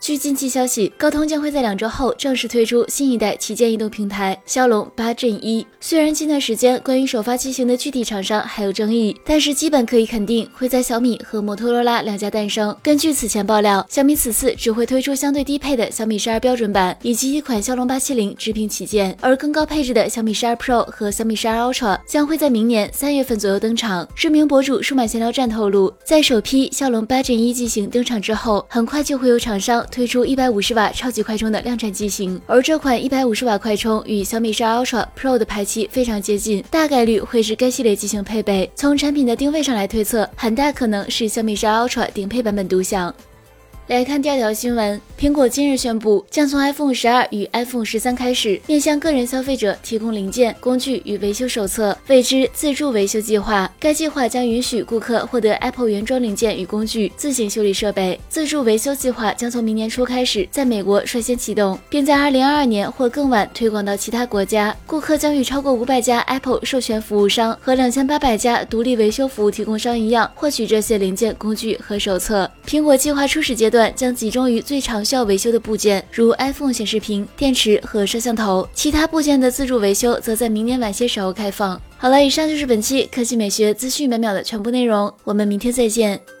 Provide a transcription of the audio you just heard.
据近期消息，高通将会在两周后正式推出新一代旗舰移动平台骁龙八 Gen 一。虽然近段时间关于首发机型的具体厂商还有争议，但是基本可以肯定会在小米和摩托罗拉两家诞生。根据此前爆料，小米此次只会推出相对低配的小米十二标准版以及一款骁龙八七零直屏旗舰，而更高配置的小米十二 Pro 和小米十二 Ultra 将会在明年三月份左右登场。知名博主数码闲聊站透露，在首批骁龙八 Gen 一机型登场之后，很快就会有厂商。推出一百五十瓦超级快充的量产机型，而这款一百五十瓦快充与小米十二 Ultra Pro 的排期非常接近，大概率会是该系列机型配备。从产品的定位上来推测，很大可能是小米十二 Ultra 顶配版本独享。来看第二条新闻，苹果今日宣布，将从 iPhone 十二与 iPhone 十三开始，面向个人消费者提供零件、工具与维修手册，谓之自助维修计划。该计划将允许顾客获得 Apple 原装零件与工具，自行修理设备。自助维修计划将从明年初开始在美国率先启动，并在2022年或更晚推广到其他国家。顾客将与超过500家 Apple 授权服务商和2800家独立维修服务提供商一样，获取这些零件、工具和手册。苹果计划初始阶段。将集中于最常需要维修的部件，如 iPhone 显示屏、电池和摄像头。其他部件的自助维修则在明年晚些时候开放。好了，以上就是本期科技美学资讯每秒的全部内容，我们明天再见。